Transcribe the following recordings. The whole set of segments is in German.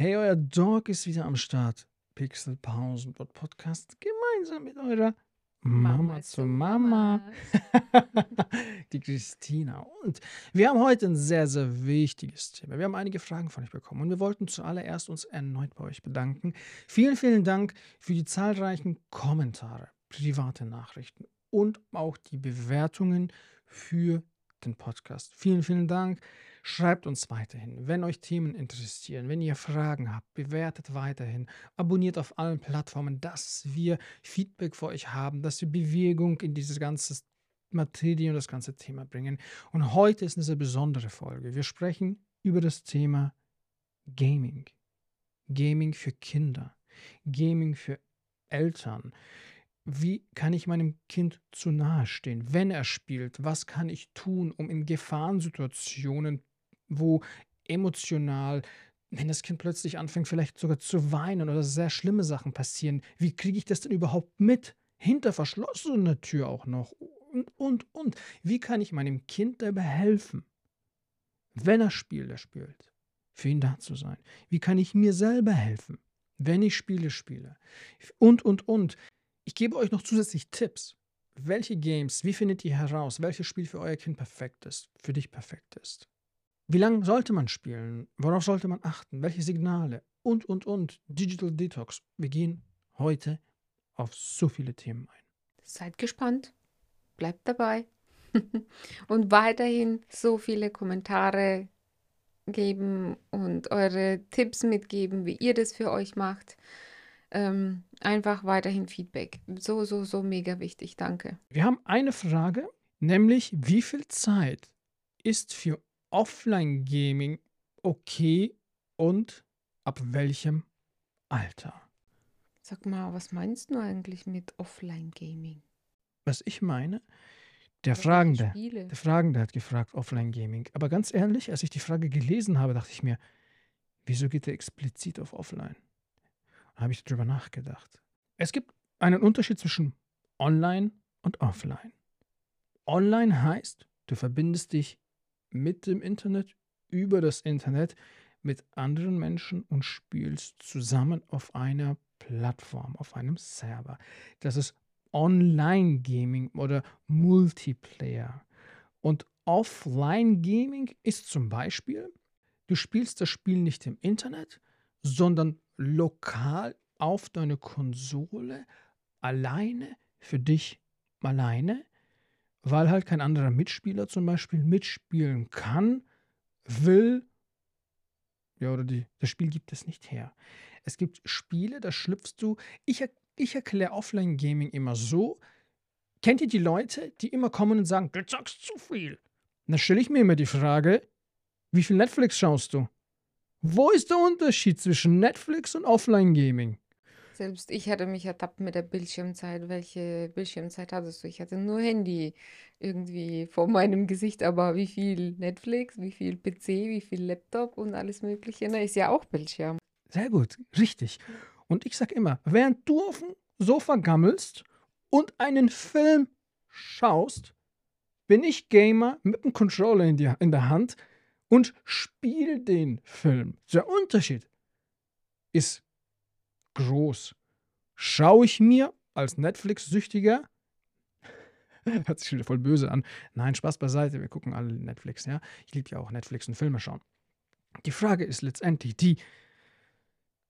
Hey, euer Dog ist wieder am Start. Pixel Pausenbot Podcast gemeinsam mit eurer Mama, Mama zu zu Mama. Die Christina. Und wir haben heute ein sehr, sehr wichtiges Thema. Wir haben einige Fragen von euch bekommen und wir wollten zuallererst uns erneut bei euch bedanken. Vielen, vielen Dank für die zahlreichen Kommentare, private Nachrichten und auch die Bewertungen für den Podcast. Vielen, vielen Dank. Schreibt uns weiterhin, wenn euch Themen interessieren, wenn ihr Fragen habt, bewertet weiterhin, abonniert auf allen Plattformen, dass wir Feedback für euch haben, dass wir Bewegung in dieses ganze Materie und das ganze Thema bringen. Und heute ist eine sehr besondere Folge. Wir sprechen über das Thema Gaming. Gaming für Kinder, Gaming für Eltern. Wie kann ich meinem Kind zu nahe stehen, wenn er spielt? Was kann ich tun, um in Gefahrensituationen, wo emotional, wenn das Kind plötzlich anfängt, vielleicht sogar zu weinen oder sehr schlimme Sachen passieren, wie kriege ich das denn überhaupt mit? Hinter verschlossener Tür auch noch. Und, und, und. Wie kann ich meinem Kind dabei helfen? Wenn er spielt, er spielt. Für ihn da zu sein. Wie kann ich mir selber helfen? Wenn ich Spiele spiele. Und, und, und. Ich gebe euch noch zusätzlich Tipps. Welche Games, wie findet ihr heraus, welches Spiel für euer Kind perfekt ist, für dich perfekt ist? Wie lange sollte man spielen? Worauf sollte man achten? Welche Signale? Und, und, und. Digital Detox. Wir gehen heute auf so viele Themen ein. Seid gespannt, bleibt dabei und weiterhin so viele Kommentare geben und eure Tipps mitgeben, wie ihr das für euch macht. Ähm, einfach weiterhin Feedback. So, so, so mega wichtig. Danke. Wir haben eine Frage, nämlich wie viel Zeit ist für Offline-Gaming okay und ab welchem Alter? Sag mal, was meinst du eigentlich mit Offline-Gaming? Was ich meine, der Fragende, der Fragende hat gefragt, Offline-Gaming. Aber ganz ehrlich, als ich die Frage gelesen habe, dachte ich mir, wieso geht er explizit auf Offline? Da habe ich darüber nachgedacht. Es gibt einen Unterschied zwischen Online und Offline. Online heißt, du verbindest dich mit dem Internet, über das Internet, mit anderen Menschen und spielst zusammen auf einer Plattform, auf einem Server. Das ist Online-Gaming oder Multiplayer. Und Offline-Gaming ist zum Beispiel, du spielst das Spiel nicht im Internet, sondern lokal auf deine Konsole, alleine, für dich alleine, weil halt kein anderer Mitspieler zum Beispiel mitspielen kann, will, ja, oder die, das Spiel gibt es nicht her. Es gibt Spiele, da schlüpfst du. Ich, ich erkläre Offline-Gaming immer so. Kennt ihr die Leute, die immer kommen und sagen, du zockst zu viel? Dann stelle ich mir immer die Frage, wie viel Netflix schaust du? Wo ist der Unterschied zwischen Netflix und Offline-Gaming? Selbst ich hatte mich ertappt mit der Bildschirmzeit. Welche Bildschirmzeit hattest du? Ich hatte nur Handy irgendwie vor meinem Gesicht, aber wie viel Netflix, wie viel PC, wie viel Laptop und alles Mögliche, da ist ja auch Bildschirm. Sehr gut, richtig. Und ich sag immer, während du auf dem Sofa gammelst und einen Film schaust, bin ich Gamer mit einem Controller in, die, in der Hand und spiele den Film. Der Unterschied ist groß. Schaue ich mir als Netflix-Süchtiger, hört sich wieder voll böse an, nein, Spaß beiseite, wir gucken alle Netflix, ja. Ich liebe ja auch Netflix und Filme schauen. Die Frage ist letztendlich die,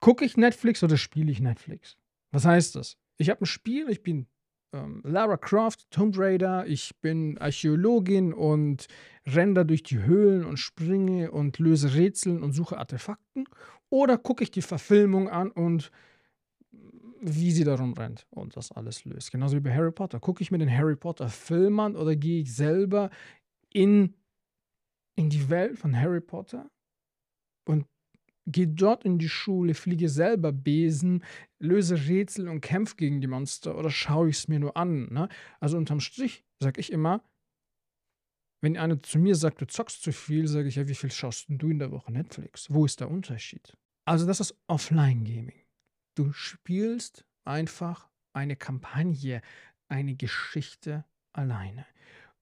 gucke ich Netflix oder spiele ich Netflix? Was heißt das? Ich habe ein Spiel, ich bin ähm, Lara Croft, Tomb Raider, ich bin Archäologin und renne da durch die Höhlen und springe und löse Rätseln und suche Artefakten. Oder gucke ich die Verfilmung an und wie sie darum rennt und das alles löst. Genauso wie bei Harry Potter. Gucke ich mir den Harry Potter Film an oder gehe ich selber in, in die Welt von Harry Potter und gehe dort in die Schule, fliege selber Besen, löse Rätsel und kämpfe gegen die Monster oder schaue ich es mir nur an. Ne? Also unterm Strich sage ich immer, wenn einer zu mir sagt, du zockst zu viel, sage ich ja, wie viel schaust denn du in der Woche Netflix? Wo ist der Unterschied? Also das ist Offline-Gaming. Du spielst einfach eine Kampagne, eine Geschichte alleine.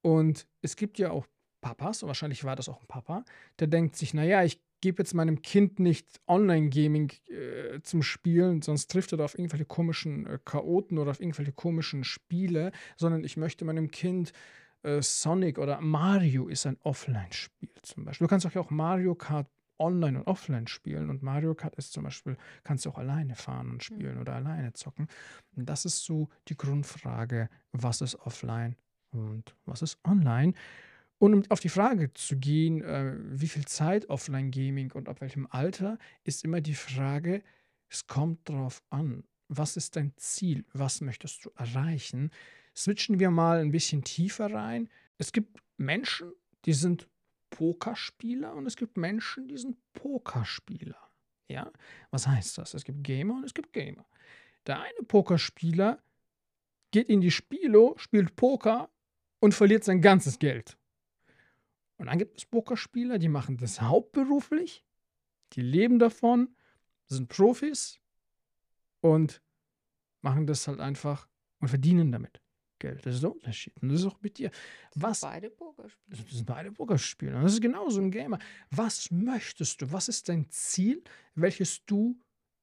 Und es gibt ja auch Papas, und wahrscheinlich war das auch ein Papa, der denkt sich, naja, ich gebe jetzt meinem Kind nicht Online-Gaming äh, zum Spielen, sonst trifft er auf irgendwelche komischen äh, Chaoten oder auf irgendwelche komischen Spiele, sondern ich möchte meinem Kind äh, Sonic oder Mario ist ein Offline-Spiel zum Beispiel. Du kannst auch Mario Kart online und offline spielen und Mario Kart ist zum Beispiel, kannst du auch alleine fahren und spielen mhm. oder alleine zocken. Und das ist so die Grundfrage, was ist offline und was ist online. Und um auf die Frage zu gehen, äh, wie viel Zeit Offline-Gaming und ab welchem Alter, ist immer die Frage, es kommt darauf an, was ist dein Ziel, was möchtest du erreichen. Switchen wir mal ein bisschen tiefer rein. Es gibt Menschen, die sind Pokerspieler und es gibt Menschen, die sind Pokerspieler. Ja, was heißt das? Es gibt Gamer und es gibt Gamer. Der eine Pokerspieler geht in die Spielo, spielt Poker und verliert sein ganzes Geld. Und dann gibt es Pokerspieler, die machen das hauptberuflich, die leben davon, sind Profis und machen das halt einfach und verdienen damit Geld. Das ist der Unterschied. Und das ist auch mit dir. Was, das sind beide Pokerspieler. Das sind beide Pokerspieler. Und das ist genauso ein Gamer. Was möchtest du? Was ist dein Ziel, welches du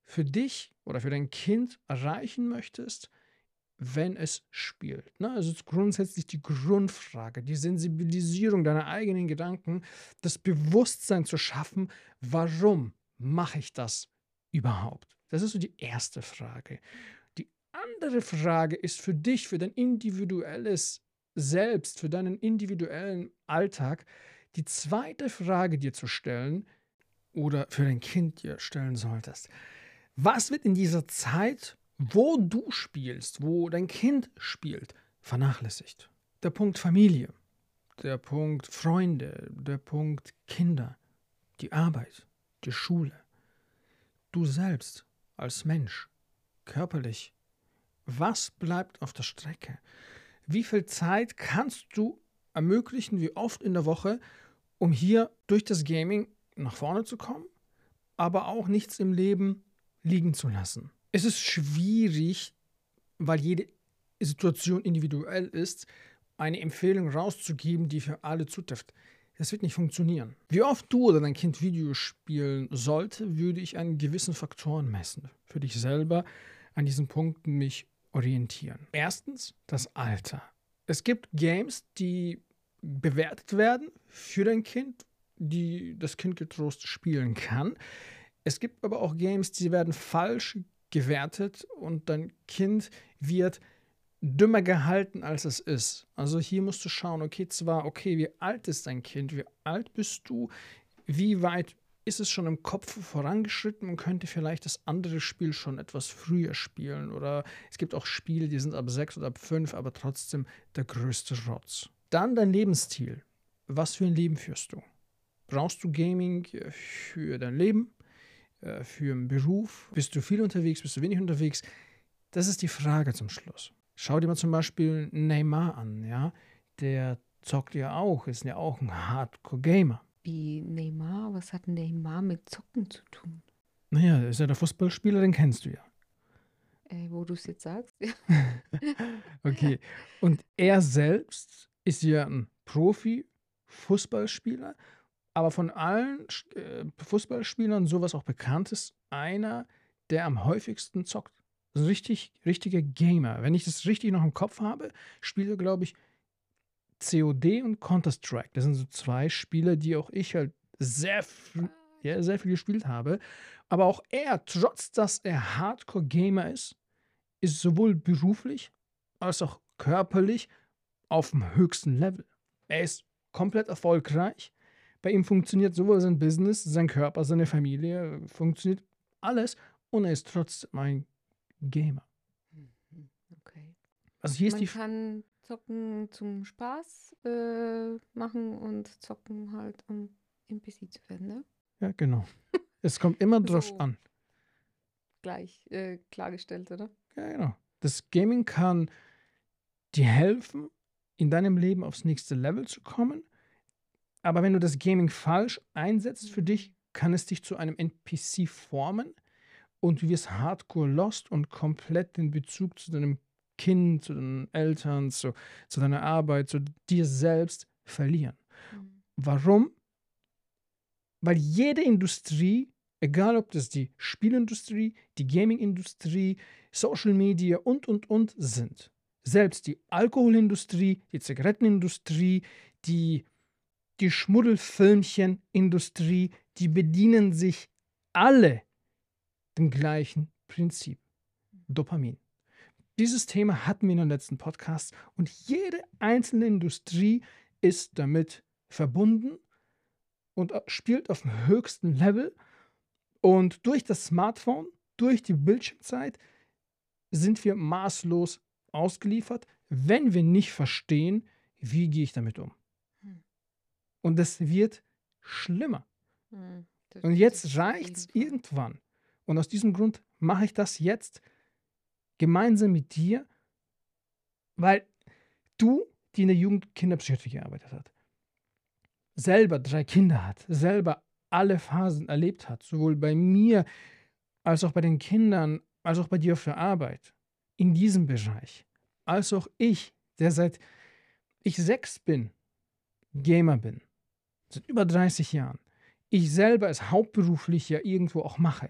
für dich oder für dein Kind erreichen möchtest? wenn es spielt. Ne? Also grundsätzlich die Grundfrage, die Sensibilisierung deiner eigenen Gedanken, das Bewusstsein zu schaffen, warum mache ich das überhaupt? Das ist so die erste Frage. Andere Frage ist für dich, für dein individuelles Selbst, für deinen individuellen Alltag, die zweite Frage dir zu stellen oder für dein Kind dir stellen solltest. Was wird in dieser Zeit wo du spielst, wo dein Kind spielt, vernachlässigt. Der Punkt Familie, der Punkt Freunde, der Punkt Kinder, die Arbeit, die Schule. Du selbst als Mensch, körperlich, was bleibt auf der Strecke? Wie viel Zeit kannst du ermöglichen, wie oft in der Woche, um hier durch das Gaming nach vorne zu kommen, aber auch nichts im Leben liegen zu lassen? es ist schwierig, weil jede Situation individuell ist, eine Empfehlung rauszugeben, die für alle zutrifft. Das wird nicht funktionieren. Wie oft du oder dein Kind Videos spielen sollte, würde ich an gewissen Faktoren messen. Für dich selber an diesen Punkten mich orientieren. Erstens das Alter. Es gibt Games, die bewertet werden für dein Kind, die das Kind getrost spielen kann. Es gibt aber auch Games, die werden falsch gewertet und dein Kind wird dümmer gehalten, als es ist. Also hier musst du schauen, okay, zwar, okay, wie alt ist dein Kind, wie alt bist du, wie weit ist es schon im Kopf vorangeschritten und könnte vielleicht das andere Spiel schon etwas früher spielen. Oder es gibt auch Spiele, die sind ab sechs oder ab fünf, aber trotzdem der größte Rotz. Dann dein Lebensstil. Was für ein Leben führst du? Brauchst du Gaming für dein Leben? Äh, für einen Beruf? Bist du viel unterwegs? Bist du wenig unterwegs? Das ist die Frage zum Schluss. Schau dir mal zum Beispiel Neymar an, ja. Der zockt ja auch, ist ja auch ein Hardcore-Gamer. Wie Neymar? Was hat Neymar mit Zocken zu tun? Naja, ist ja der Fußballspieler, den kennst du ja. Äh, wo du es jetzt sagst, ja. okay. Und er selbst ist ja ein Profi-Fußballspieler aber von allen äh, Fußballspielern, sowas auch bekannt ist, einer, der am häufigsten zockt. ein richtig, richtiger Gamer. Wenn ich das richtig noch im Kopf habe, spielt er, glaube ich, COD und Counter-Strike. Das sind so zwei Spiele, die auch ich halt sehr, ja, sehr viel gespielt habe. Aber auch er, trotz dass er Hardcore-Gamer ist, ist sowohl beruflich als auch körperlich auf dem höchsten Level. Er ist komplett erfolgreich bei ihm funktioniert sowohl sein Business, sein Körper, seine Familie, funktioniert alles und er ist trotzdem ein Gamer. Mhm, okay. Also hier ist Man die kann zocken zum Spaß äh, machen und zocken halt, um NPC zu werden, ne? Ja, genau. es kommt immer drauf so an. Gleich äh, klargestellt, oder? Ja, genau. Das Gaming kann dir helfen, in deinem Leben aufs nächste Level zu kommen aber wenn du das Gaming falsch einsetzt für dich, kann es dich zu einem NPC formen und du wirst hardcore lost und komplett den Bezug zu deinem Kind, zu deinen Eltern, zu, zu deiner Arbeit, zu dir selbst verlieren. Mhm. Warum? Weil jede Industrie, egal ob das die Spielindustrie, die Gamingindustrie, Social Media und, und, und sind, selbst die Alkoholindustrie, die Zigarettenindustrie, die, die Schmuddelfilmchenindustrie, die bedienen sich alle dem gleichen Prinzip. Dopamin. Dieses Thema hatten wir in den letzten Podcasts und jede einzelne Industrie ist damit verbunden und spielt auf dem höchsten Level. Und durch das Smartphone, durch die Bildschirmzeit sind wir maßlos ausgeliefert, wenn wir nicht verstehen, wie gehe ich damit um. Hm. Und es wird schlimmer. Hm, und jetzt reicht es irgendwann. Und aus diesem Grund mache ich das jetzt gemeinsam mit dir, weil du, die in der Jugendkinderpsychiatrie gearbeitet hat, selber drei Kinder hat, selber alle Phasen erlebt hat, sowohl bei mir als auch bei den Kindern, als auch bei dir der Arbeit, in diesem Bereich, als auch ich, der seit ich sechs bin, Gamer bin, seit über 30 Jahren, ich selber es hauptberuflich ja irgendwo auch mache,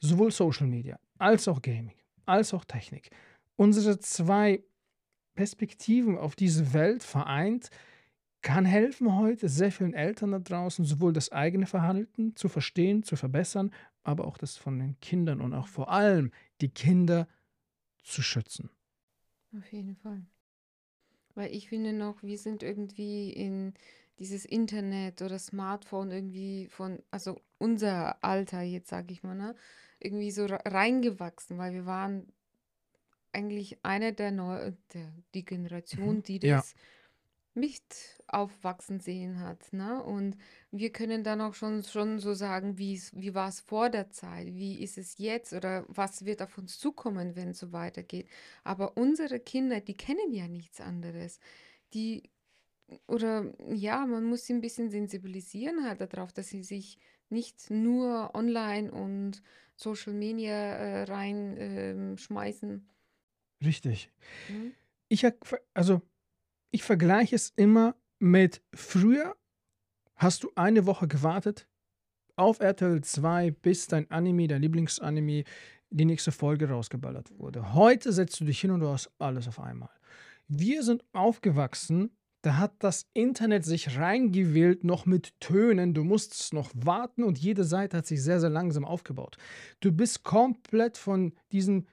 sowohl Social Media als auch Gaming, als auch Technik. Unsere zwei Perspektiven auf diese Welt vereint, kann helfen heute sehr vielen Eltern da draußen, sowohl das eigene Verhalten zu verstehen, zu verbessern, aber auch das von den Kindern und auch vor allem die Kinder zu schützen. Auf jeden Fall. Weil ich finde noch, wir sind irgendwie in dieses Internet oder Smartphone irgendwie von, also unser Alter jetzt, sage ich mal, ne, irgendwie so reingewachsen, weil wir waren eigentlich eine der, Neu der die Generation, mhm. die das ja nicht aufwachsen sehen hat. Ne? Und wir können dann auch schon, schon so sagen, wie war es vor der Zeit, wie ist es jetzt oder was wird auf uns zukommen, wenn es so weitergeht. Aber unsere Kinder, die kennen ja nichts anderes. Die, oder ja, man muss sie ein bisschen sensibilisieren halt darauf, dass sie sich nicht nur online und Social Media äh, reinschmeißen. Ähm, Richtig. Mhm. Ich, also ich vergleiche es immer mit früher hast du eine Woche gewartet auf RTL 2, bis dein Anime, dein Lieblingsanime, die nächste Folge rausgeballert wurde. Heute setzt du dich hin und du hast alles auf einmal. Wir sind aufgewachsen, da hat das Internet sich reingewählt, noch mit Tönen. Du musstest noch warten und jede Seite hat sich sehr, sehr langsam aufgebaut. Du bist komplett von diesem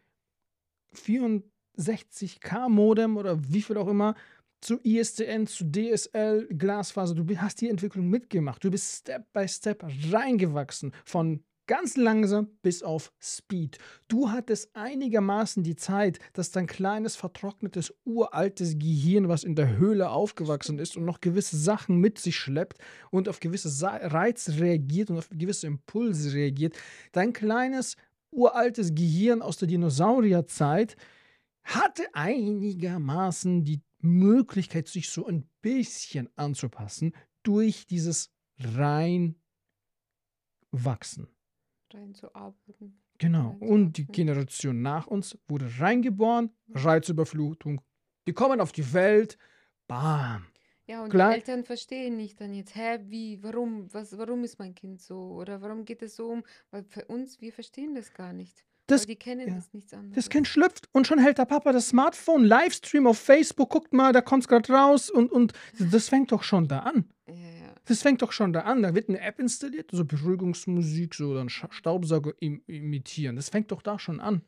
64K-Modem oder wie viel auch immer zu ISDN, zu DSL, Glasfaser. Du hast die Entwicklung mitgemacht. Du bist Step by Step reingewachsen von ganz langsam bis auf Speed. Du hattest einigermaßen die Zeit, dass dein kleines, vertrocknetes, uraltes Gehirn, was in der Höhle aufgewachsen ist und noch gewisse Sachen mit sich schleppt und auf gewisse Reize reagiert und auf gewisse Impulse reagiert, dein kleines, uraltes Gehirn aus der Dinosaurierzeit hatte einigermaßen die Möglichkeit, sich so ein bisschen anzupassen durch dieses Reinwachsen. Reinzuarbeiten. Genau. Und die Generation nach uns wurde reingeboren, Reizüberflutung. Die kommen auf die Welt, bam. Ja, und Klar. die Eltern verstehen nicht dann jetzt, hä, wie, warum, was, warum ist mein Kind so? Oder warum geht es so um? Weil für uns, wir verstehen das gar nicht. Das, Aber die kennen ja. das nichts anderes. Das Kind schlüpft und schon hält der Papa das Smartphone, Livestream auf Facebook, guckt mal, da kommt es gerade raus und, und das fängt doch schon da an. Ja, ja. Das fängt doch schon da an. Da wird eine App installiert, so Beruhigungsmusik, so dann Staubsauger im, imitieren. Das fängt doch da schon an.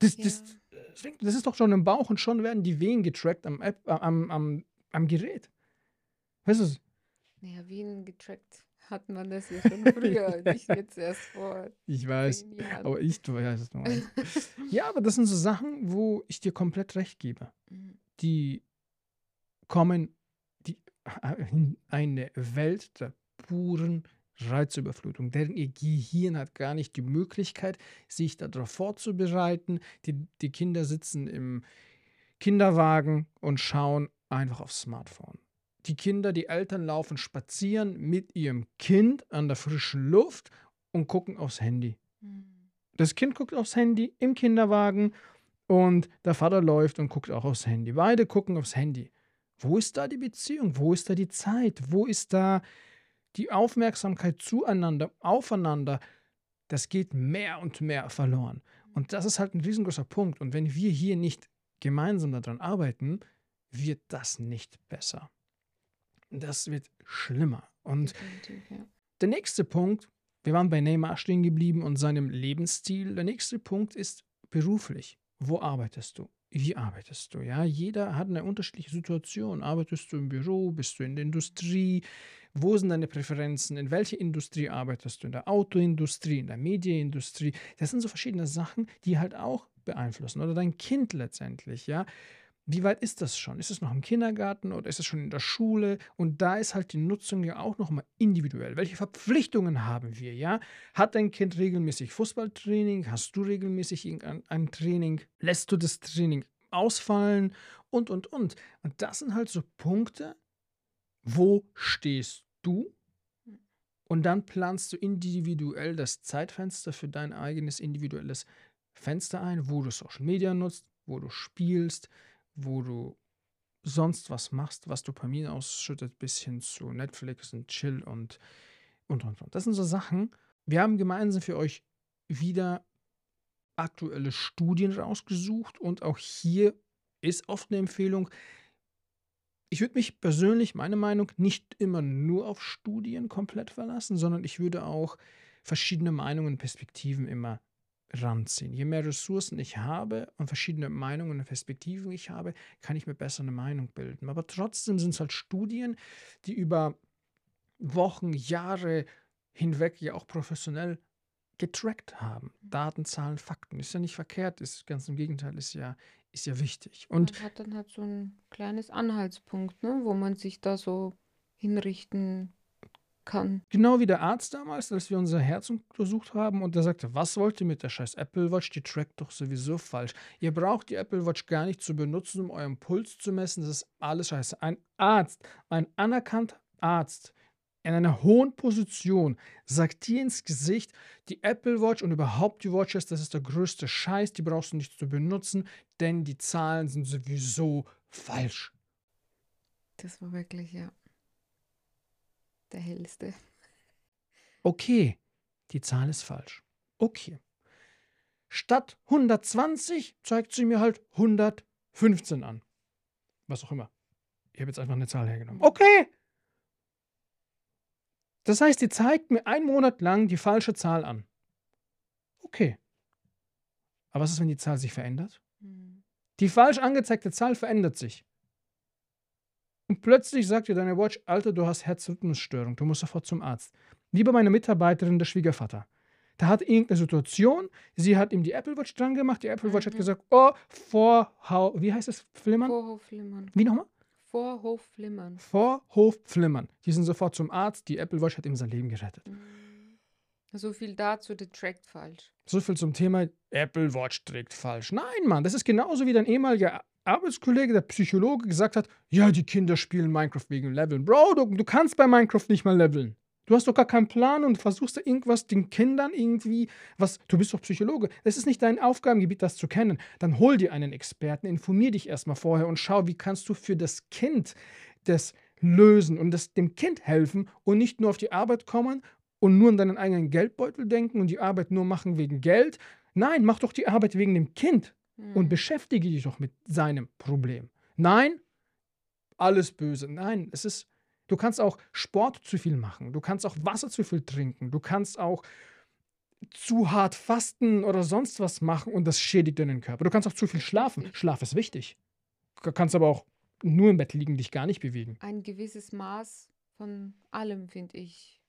Das, ja. das, das, fängt, das, ist doch schon im Bauch und schon werden die Wehen getrackt am, App, am, am, am Gerät. Weißt du? Naja, Wehen getrackt hat man das ja schon früher, nicht jetzt erst vor. Ich weiß, aber ich weiß es noch Ja, aber das sind so Sachen, wo ich dir komplett recht gebe. Mhm. Die kommen in eine Welt der puren Reizüberflutung. Deren ihr Gehirn hat gar nicht die Möglichkeit, sich darauf vorzubereiten. Die, die Kinder sitzen im Kinderwagen und schauen einfach aufs Smartphone die Kinder, die Eltern laufen spazieren mit ihrem Kind an der frischen Luft und gucken aufs Handy. Mhm. Das Kind guckt aufs Handy im Kinderwagen und der Vater läuft und guckt auch aufs Handy. Beide gucken aufs Handy. Wo ist da die Beziehung? Wo ist da die Zeit? Wo ist da die Aufmerksamkeit zueinander, aufeinander, das geht mehr und mehr verloren. Und das ist halt ein riesengroßer Punkt. Und wenn wir hier nicht gemeinsam daran arbeiten, wird das nicht besser. Das wird schlimmer. Und ja. der nächste Punkt, wir waren bei Neymar stehen geblieben und seinem Lebensstil. Der nächste Punkt ist beruflich. Wo arbeitest du? Wie arbeitest du? Ja, jeder hat eine unterschiedliche Situation. Arbeitest du im Büro? Bist du in der Industrie? Wo sind deine Präferenzen? In welcher Industrie arbeitest du? In der Autoindustrie, in der Medienindustrie? Das sind so verschiedene Sachen, die halt auch beeinflussen. Oder dein Kind letztendlich, ja. Wie weit ist das schon? Ist es noch im Kindergarten oder ist es schon in der Schule? Und da ist halt die Nutzung ja auch nochmal individuell. Welche Verpflichtungen haben wir, ja? Hat dein Kind regelmäßig Fußballtraining? Hast du regelmäßig irgendein ein Training? Lässt du das Training ausfallen? Und, und, und. Und das sind halt so Punkte, wo stehst du? Und dann planst du individuell das Zeitfenster für dein eigenes individuelles Fenster ein, wo du Social Media nutzt, wo du spielst, wo du sonst was machst, was Dopamin ausschüttet, bis hin zu Netflix und Chill und und und und. Das sind so Sachen. Wir haben gemeinsam für euch wieder aktuelle Studien rausgesucht und auch hier ist oft eine Empfehlung. Ich würde mich persönlich, meine Meinung, nicht immer nur auf Studien komplett verlassen, sondern ich würde auch verschiedene Meinungen Perspektiven immer ranziehen. Je mehr Ressourcen ich habe und verschiedene Meinungen und Perspektiven ich habe, kann ich mir besser eine Meinung bilden. Aber trotzdem sind es halt Studien, die über Wochen, Jahre hinweg ja auch professionell getrackt haben. Daten, Zahlen, Fakten. Ist ja nicht verkehrt, ist ganz im Gegenteil, ist ja, ist ja wichtig. Und man hat dann halt so ein kleines Anhaltspunkt, ne, wo man sich da so hinrichten kann. Genau wie der Arzt damals, als wir unser Herz untersucht haben und der sagte, was wollt ihr mit der scheiß Apple Watch? Die trackt doch sowieso falsch. Ihr braucht die Apple Watch gar nicht zu benutzen, um euren Puls zu messen. Das ist alles scheiße. Ein Arzt, ein anerkannter Arzt in einer hohen Position sagt dir ins Gesicht, die Apple Watch und überhaupt die Watches, das ist der größte Scheiß, die brauchst du nicht zu benutzen, denn die Zahlen sind sowieso falsch. Das war wirklich, ja der hellste. Okay, die Zahl ist falsch. Okay. Statt 120 zeigt sie mir halt 115 an. Was auch immer. Ich habe jetzt einfach eine Zahl hergenommen. Okay. Das heißt, die zeigt mir einen Monat lang die falsche Zahl an. Okay. Aber was ist, wenn die Zahl sich verändert? Hm. Die falsch angezeigte Zahl verändert sich. Und plötzlich sagt dir deine Watch, Alter, du hast Herzrhythmusstörung, du musst sofort zum Arzt. Wie bei meiner Mitarbeiterin, der Schwiegervater. Da hat irgendeine Situation, sie hat ihm die Apple Watch dran gemacht, die Apple Watch mhm. hat gesagt, oh, Vorhau, wie heißt es, Flimmern? Vorhofflimmern. Wie nochmal? Vorhofflimmern. Vorhofflimmern. Die sind sofort zum Arzt, die Apple Watch hat ihm sein Leben gerettet. Mhm. So viel dazu, der trackt falsch. So viel zum Thema Apple Watch trägt falsch. Nein, Mann, das ist genauso wie dein ehemaliger Arbeitskollege, der Psychologe, gesagt hat, ja, die Kinder spielen Minecraft wegen Leveln. Bro, du, du kannst bei Minecraft nicht mal leveln. Du hast doch gar keinen Plan und versuchst da irgendwas den Kindern irgendwie, was, du bist doch Psychologe. Es ist nicht dein Aufgabengebiet, das zu kennen. Dann hol dir einen Experten, informier dich erstmal vorher und schau, wie kannst du für das Kind das lösen und das, dem Kind helfen und nicht nur auf die Arbeit kommen und nur an deinen eigenen Geldbeutel denken und die Arbeit nur machen wegen Geld. Nein, mach doch die Arbeit wegen dem Kind und mhm. beschäftige dich doch mit seinem Problem. Nein, alles böse. Nein, es ist, du kannst auch Sport zu viel machen, du kannst auch Wasser zu viel trinken, du kannst auch zu hart fasten oder sonst was machen und das schädigt deinen Körper. Du kannst auch zu viel schlafen. Schlaf ist wichtig. Du kannst aber auch nur im Bett liegen, dich gar nicht bewegen. Ein gewisses Maß von allem, finde ich.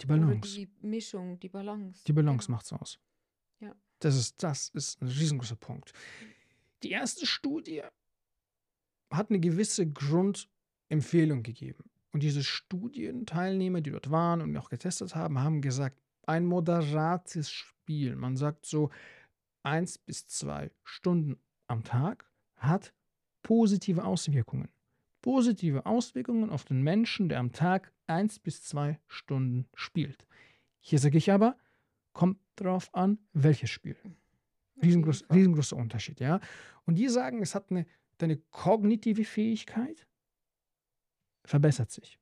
Die Balance. Oder die Mischung, die Balance. Die Balance genau. macht's aus. Das ist, das ist ein riesengroßer Punkt. Die erste Studie hat eine gewisse Grundempfehlung gegeben. Und diese Studienteilnehmer, die dort waren und auch getestet haben, haben gesagt, ein moderates Spiel, man sagt so eins bis zwei Stunden am Tag, hat positive Auswirkungen. Positive Auswirkungen auf den Menschen, der am Tag eins bis zwei Stunden spielt. Hier sage ich aber, kommt drauf an, welches Spiel. Riesengroß, riesengroßer Unterschied, ja. Und die sagen, es hat eine, deine kognitive Fähigkeit verbessert sich.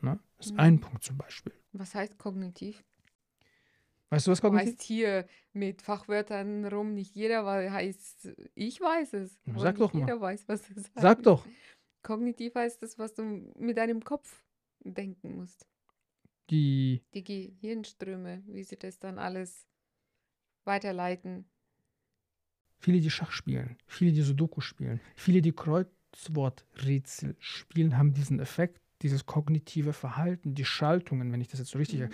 Ne? Das ist Mhm. ein Punkt zum Beispiel. Was heißt kognitiv? Weißt du, was kognitiv? heißt hier mit Fachwörtern rum, nicht jeder weil heißt, ich weiß es, sag doch mal. jeder weiß, was es heißt. Sag doch. Kognitiv heißt das, was du mit deinem Kopf denken musst. Die, Die Gehirnströme, wie sie das dann alles weiterleiten. viele, die Schach spielen, viele, die Sudoku spielen, viele, die Kreuzworträtsel spielen, haben diesen Effekt, dieses kognitive Verhalten, die Schaltungen, wenn ich das jetzt so richtig, Mhm.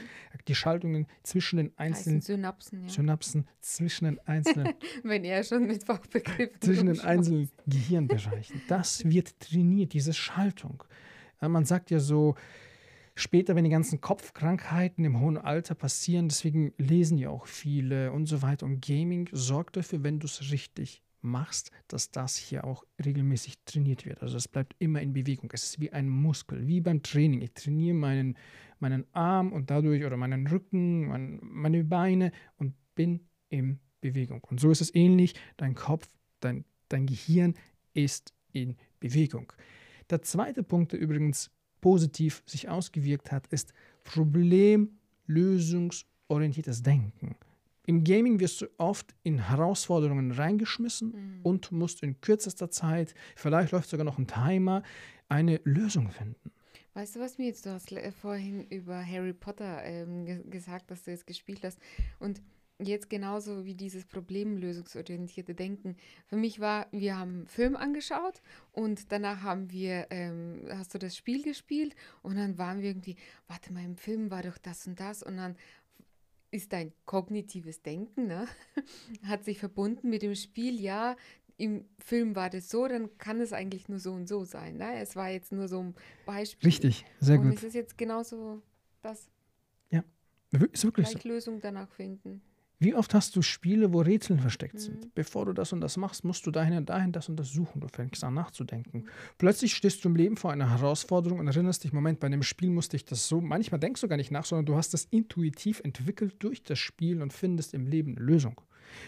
die Schaltungen zwischen den einzelnen Synapsen, ja. Synapsen, zwischen den einzelnen Wenn er schon mit Fachbegriffen zwischen den einzelnen Gehirnbereichen. Das wird trainiert, diese Schaltung. Äh, Man sagt ja so, später, wenn die ganzen Kopfkrankheiten im hohen Alter passieren, deswegen lesen ja auch viele und so weiter. Und Gaming sorgt dafür, wenn du es richtig machst, dass das hier auch regelmäßig trainiert wird. Also es bleibt immer in Bewegung. Es ist wie ein Muskel, wie beim Training. Ich trainiere meinen, meinen Arm und dadurch oder meinen Rücken, mein, meine Beine und bin in Bewegung. Und so ist es ähnlich. Dein Kopf, dein, dein Gehirn ist in Bewegung. Der zweite Punkt, der übrigens positiv sich ausgewirkt hat, ist problemlösungsorientiertes Denken. Im Gaming wirst du oft in Herausforderungen reingeschmissen Mhm. und musst in kürzester Zeit, vielleicht läuft sogar noch ein Timer, eine Lösung finden. Weißt du, was mir jetzt, du hast vorhin über Harry Potter ähm, ge gesagt, dass du es gespielt hast. Und jetzt genauso wie dieses problemlösungsorientierte Denken. Für mich war, wir haben einen Film angeschaut und danach haben wir, ähm, hast du das Spiel gespielt und dann waren wir irgendwie, warte mal, im Film war doch das und das und dann ist dein kognitives Denken, ne? hat sich verbunden mit dem Spiel, ja, im Film war das so, dann kann es eigentlich nur so und so sein. Ne? Es war jetzt nur so ein Beispiel. Richtig, sehr und gut. es ist jetzt genauso das Ist wirklich so. gleich Lösung danach finden. Wie oft hast du Spiele, wo Rätsel versteckt Mhm. sind? Bevor du das und das machst, musst du dahin und dahin das und das suchen. Du fängst an nachzudenken. Plötzlich stehst du im Leben vor einer Herausforderung und erinnerst dich, Moment, bei dem Spiel musste ich das so. Manchmal denkst du gar nicht nach, sondern du hast das intuitiv entwickelt durch das Spiel und findest im Leben eine Lösung.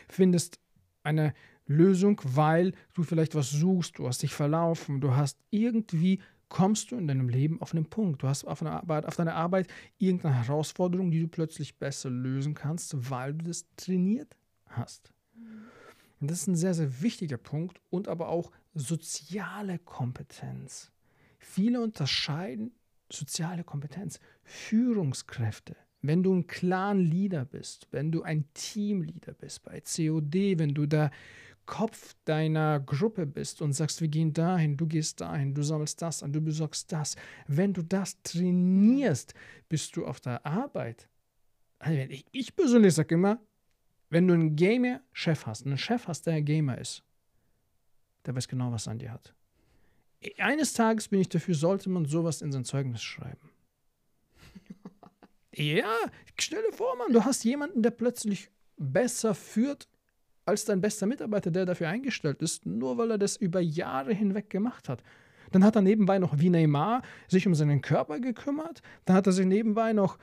Findest eine Lösung, weil du vielleicht was suchst, du hast dich verlaufen, du hast irgendwie kommst du in deinem Leben auf einen Punkt. Du hast auf, Arbeit, auf deiner Arbeit irgendeine Herausforderung, die du plötzlich besser lösen kannst, weil du das trainiert hast. Und das ist ein sehr, sehr wichtiger Punkt und aber auch soziale Kompetenz. Viele unterscheiden soziale Kompetenz, Führungskräfte. Wenn du ein Clan-Leader bist, wenn du ein Teamleader bist bei COD, wenn du der Kopf deiner Gruppe bist und sagst, wir gehen dahin, du gehst dahin, du sammelst das an, du besorgst das. Wenn du das trainierst, bist du auf der Arbeit. Also ich, ich persönlich sage immer, wenn du einen Gamer-Chef hast, einen Chef hast, der ein Gamer ist, der weiß genau, was an dir hat. Eines Tages bin ich dafür, sollte man sowas in sein Zeugnis schreiben. Ja, stell dir vor, Mann, du hast jemanden, der plötzlich besser führt als dein bester Mitarbeiter, der dafür eingestellt ist, nur weil er das über Jahre hinweg gemacht hat. Dann hat er nebenbei noch wie Neymar sich um seinen Körper gekümmert. Dann hat er sich nebenbei noch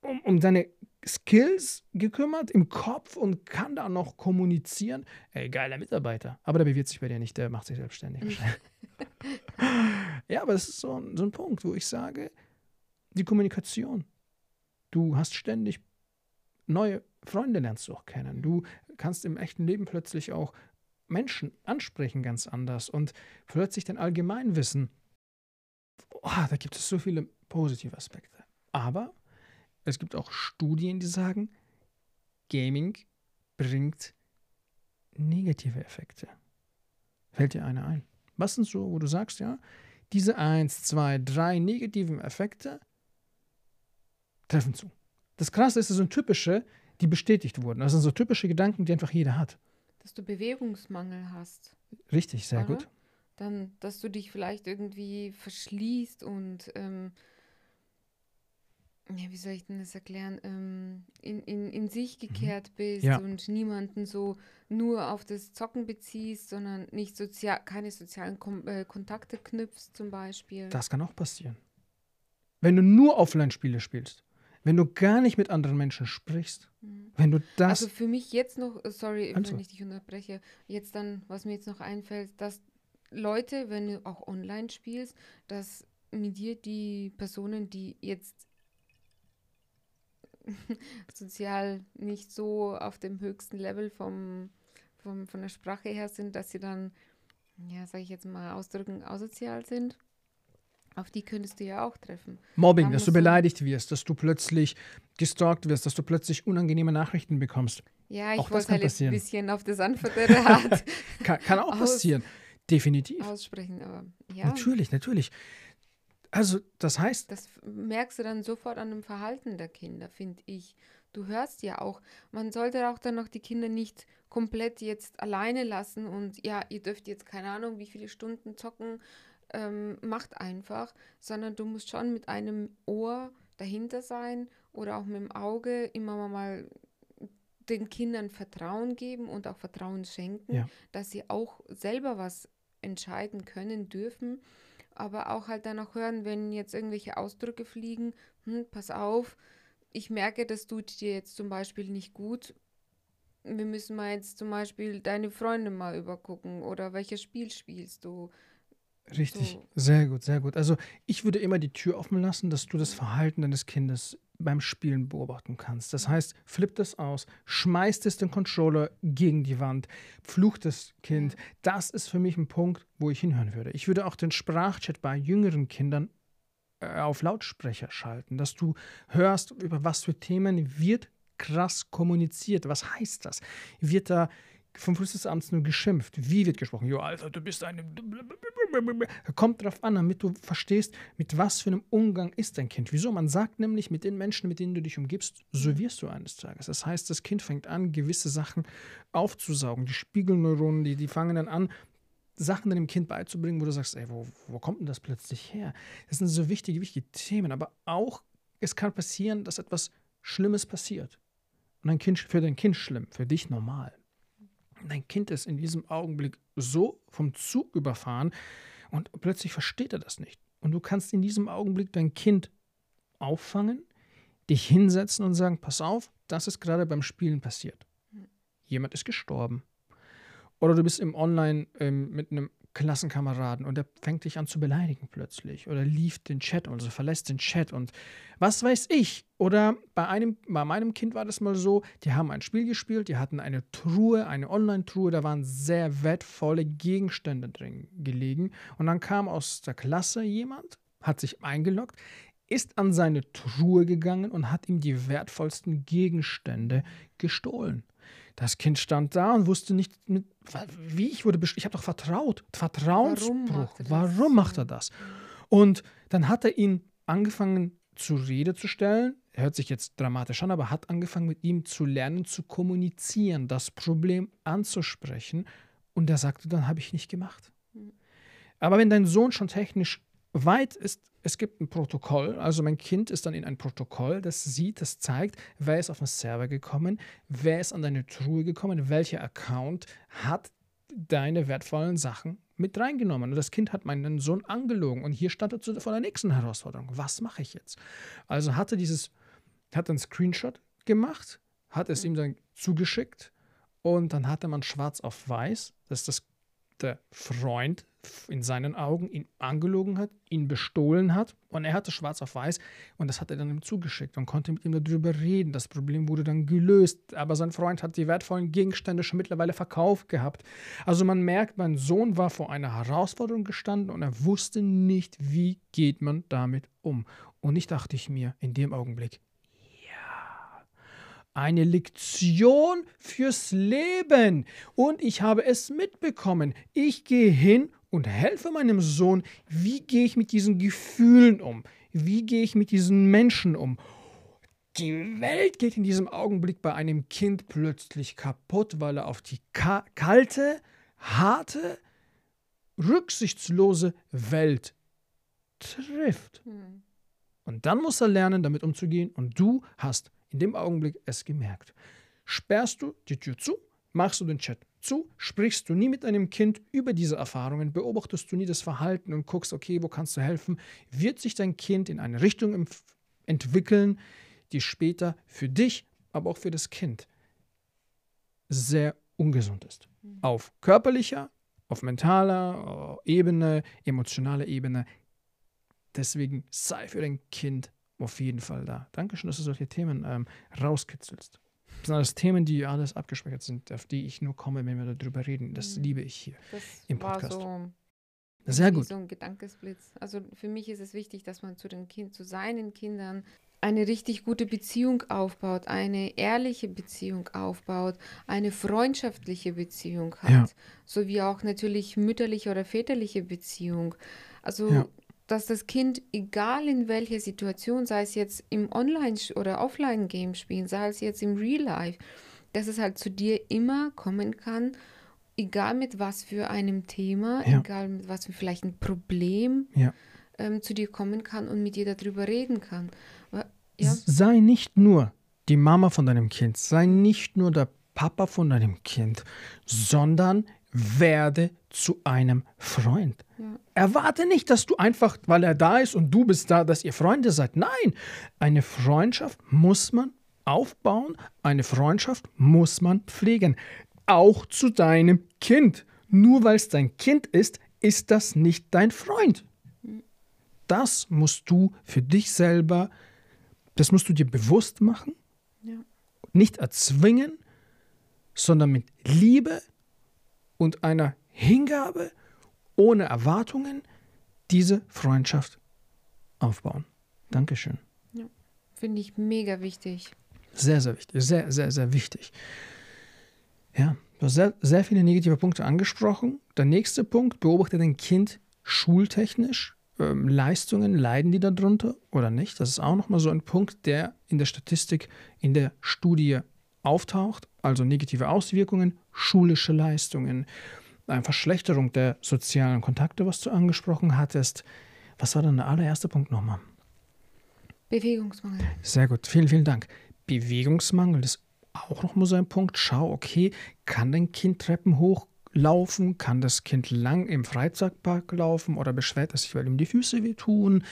um, um seine Skills gekümmert im Kopf und kann da noch kommunizieren. Ey, geiler Mitarbeiter. Aber der bewirbt sich bei dir nicht, der macht sich selbstständig. ja, aber es ist so, ein- so ein Punkt, wo ich sage, die Kommunikation. Du hast ständig neue Freunde lernst du auch kennen. Du kannst im echten Leben plötzlich auch Menschen ansprechen ganz anders und plötzlich dein Allgemeinwissen. Oh, da gibt es so viele positive Aspekte. Aber es gibt auch Studien, die sagen, Gaming bringt negative Effekte. Fällt dir eine ein? Was sind so, wo du sagst, ja, diese eins, zwei, drei negativen Effekte treffen zu. Das Krasse ist, das sind typische, die bestätigt wurden. Das sind so typische Gedanken, die einfach jeder hat. Dass du Bewegungsmangel hast. Richtig, sehr Oder? gut. Dann, dass du dich vielleicht irgendwie verschließt und, ähm, ja, wie soll ich denn das erklären, ähm, in, in, in sich gekehrt bist Mhm. Ja. und niemanden so nur auf das Zocken beziehst, sondern nicht sozial, keine sozialen Kom äh, Kontakte knüpfst zum Beispiel. Das kann auch passieren. Wenn du nur Offline-Spiele spielst, wenn du gar nicht mit anderen Menschen sprichst, Mhm. wenn du das. Also für mich jetzt noch, äh, sorry, wenn ich dich unterbreche, jetzt dann, was mir jetzt noch einfällt, dass Leute, wenn du auch online spielst, dass mit dir die Personen, die jetzt sozial nicht so auf dem höchsten Level vom, vom, von der Sprache her sind, dass sie dann, ja, sage ich jetzt mal, ausdrücken, asozial sind. Auf die könntest du ja auch treffen. Mobbing, Da dass du beleidigt wirst, dass du plötzlich gestalkt wirst, dass du plötzlich unangenehme Nachrichten bekommst. Ja, ich Auch wollte halt jetzt ein passieren. bisschen auf das sanftere Art Kann, kann auch Aus- passieren. Definitiv. aussprechen, aber ja, Natürlich, natürlich. Also, das heißt, das merkst du dann sofort an dem Verhalten der Kinder, finde ich. Du hörst ja auch, man sollte auch dann noch die Kinder nicht komplett jetzt alleine lassen und ja, ihr dürft jetzt keine Ahnung, wie viele Stunden zocken, ähm, macht einfach, sondern du musst schon mit einem Ohr dahinter sein oder auch mit dem Auge immer mal den Kindern Vertrauen geben und auch Vertrauen schenken, Ja. dass sie auch selber was entscheiden können dürfen, aber auch halt dann auch hören, wenn jetzt irgendwelche Ausdrücke fliegen, hm, pass auf, ich merke, das tut dir jetzt zum Beispiel nicht gut. Wir müssen mal jetzt zum Beispiel deine Freunde mal übergucken oder welches Spiel spielst du. Richtig, So. sehr gut, sehr gut. Also ich würde immer die Tür offen lassen, dass du das Verhalten deines Kindes beim Spielen beobachten kannst. Das heißt, flippt es aus, schmeißt es den Controller gegen die Wand, flucht das Kind. Das ist für mich ein Punkt, wo ich hinhören würde. Ich würde auch den Sprachchat bei jüngeren Kindern äh, auf Lautsprecher schalten, dass du hörst, über was für Themen wird krass kommuniziert. Was heißt das? Wird da vom Abends nur geschimpft? Wie wird gesprochen? Jo, Alter, du bist eine. Kommt drauf an, damit du verstehst, mit was für einem Umgang ist dein Kind. Wieso? Man sagt nämlich, mit den Menschen, mit denen du dich umgibst, so wirst du eines Tages. Das heißt, das Kind fängt an, gewisse Sachen aufzusaugen. Die Spiegelneuronen, die, die fangen dann an, Sachen deinem Kind beizubringen, wo du sagst, ey, wo, wo kommt denn das plötzlich her? Das sind so wichtige, wichtige Themen. Aber auch, es kann passieren, dass etwas Schlimmes passiert. Und dein Kind, für dein Kind schlimm, für dich normal. Dein Kind ist in diesem Augenblick so vom Zug überfahren und plötzlich versteht er das nicht. Und du kannst in diesem Augenblick dein Kind auffangen, dich hinsetzen und sagen, pass auf, das ist gerade beim Spielen passiert. Jemand ist gestorben. Oder du bist im Online ähm, mit einem Klassenkameraden und der fängt dich an zu beleidigen plötzlich oder lieft den Chat oder verlässt den Chat und was weiß ich. Oder bei, einem, bei meinem Kind war das mal so, die haben ein Spiel gespielt, die hatten eine Truhe, eine Online-Truhe, da waren sehr wertvolle Gegenstände drin gelegen und dann kam aus der Klasse jemand, hat sich eingeloggt, ist an seine Truhe gegangen und hat ihm die wertvollsten Gegenstände gestohlen. Das Kind stand da und wusste nicht, mit, wie ich wurde. Ich habe doch vertraut. Vertrauensbruch. macht er das? Warum macht er das? Und dann hat er ihn angefangen zur Rede zu stellen. Hört sich jetzt dramatisch an, aber hat angefangen mit ihm zu lernen, zu kommunizieren, das Problem anzusprechen. Und er sagte, dann habe ich nicht gemacht. Aber wenn dein Sohn schon technisch weit ist, es gibt ein Protokoll, also mein Kind ist dann in ein Protokoll, das sieht, das zeigt, wer ist auf den Server gekommen, wer ist an deine Truhe gekommen, welcher Account hat deine wertvollen Sachen mit reingenommen. Und das Kind hat meinen Sohn angelogen. Und hier stand er zu- vor der nächsten Herausforderung. Was mache ich jetzt? Also hatte dieses, hat einen Screenshot gemacht, hat es ihm dann zugeschickt und dann hatte man schwarz auf weiß, dass das der Freund in seinen Augen ihn angelogen hat, ihn bestohlen hat und er hatte schwarz auf weiß und das hat er dann ihm zugeschickt und konnte mit ihm darüber reden. Das Problem wurde dann gelöst, aber sein Freund hat die wertvollen Gegenstände schon mittlerweile verkauft gehabt. Also man merkt, mein Sohn war vor einer Herausforderung gestanden und er wusste nicht, wie geht man damit um. Und ich dachte ich mir in dem Augenblick, eine Lektion fürs Leben. Und ich habe es mitbekommen. Ich gehe hin und helfe meinem Sohn. Wie gehe ich mit diesen Gefühlen um? Wie gehe ich mit diesen Menschen um? Die Welt geht in diesem Augenblick bei einem Kind plötzlich kaputt, weil er auf die ka kalte, harte, rücksichtslose Welt trifft. Hm. Und dann muss er lernen, damit umzugehen. Und du hast in dem Augenblick es gemerkt. Sperrst du die Tür zu, machst du den Chat zu, sprichst du nie mit deinem Kind über diese Erfahrungen, beobachtest du nie das Verhalten und guckst, okay, wo kannst du helfen, wird sich dein Kind in eine Richtung entwickeln, die später für dich, aber auch für das Kind sehr ungesund ist. Auf körperlicher, auf mentaler äh, Ebene, emotionaler Ebene Deswegen sei für dein Kind auf jeden Fall da. Dankeschön, dass du solche Themen ähm, rauskitzelst. Das sind alles Themen, die alles abgespeichert sind, auf die ich nur komme, wenn wir darüber reden. Das Mhm. liebe ich hier Das im war Podcast. so Sehr gut. so ein Gedankesblitz. Also für mich ist es wichtig, dass man zu den Kind, zu seinen Kindern eine richtig gute Beziehung aufbaut, eine ehrliche Beziehung aufbaut, eine freundschaftliche Beziehung hat, Ja. sowie auch natürlich mütterliche oder väterliche Beziehung. Also Ja. Dass das Kind, egal in welcher Situation, sei es jetzt im Online- oder Offline-Game spielen, sei es jetzt im Real Life, dass es halt zu dir immer kommen kann, egal mit was für einem Thema, Ja. egal mit was für vielleicht ein Problem Ja. ähm, zu dir kommen kann und mit dir darüber reden kann. Ja, Sei nicht nur die Mama von deinem Kind, sei nicht nur der Papa von deinem Kind, sondern werde zu einem Freund. Ja. Erwarte nicht, dass du einfach, weil er da ist und du bist da, dass ihr Freunde seid. Nein, eine Freundschaft muss man aufbauen, eine Freundschaft muss man pflegen. Auch zu deinem Kind. Nur weil es dein Kind ist, ist das nicht dein Freund. Das musst du für dich selber, das musst du dir bewusst machen, ja. nicht erzwingen, sondern mit Liebe und einer Hingabe, ohne Erwartungen, diese Freundschaft aufbauen. Dankeschön. Finde ich mega wichtig. Sehr, sehr wichtig. Sehr, sehr, sehr wichtig. Ja, du hast sehr, sehr viele negative Punkte angesprochen. Der nächste Punkt, beobachte dein Kind schultechnisch. Ähm, Leistungen, leiden die darunter oder nicht? Das ist auch nochmal so ein Punkt, der in der Statistik, in der Studie auftaucht. Also negative Auswirkungen, schulische Leistungen, eine Verschlechterung der sozialen Kontakte, was du angesprochen hattest. Was war dann der allererste Punkt nochmal? Bewegungsmangel. Sehr gut, vielen, vielen Dank. Bewegungsmangel ist auch noch mal so ein Punkt. Schau, okay, kann dein Kind Treppen hochlaufen? Kann das Kind lang im Freizeitpark laufen oder beschwert es sich, weil ihm die Füße wehtun?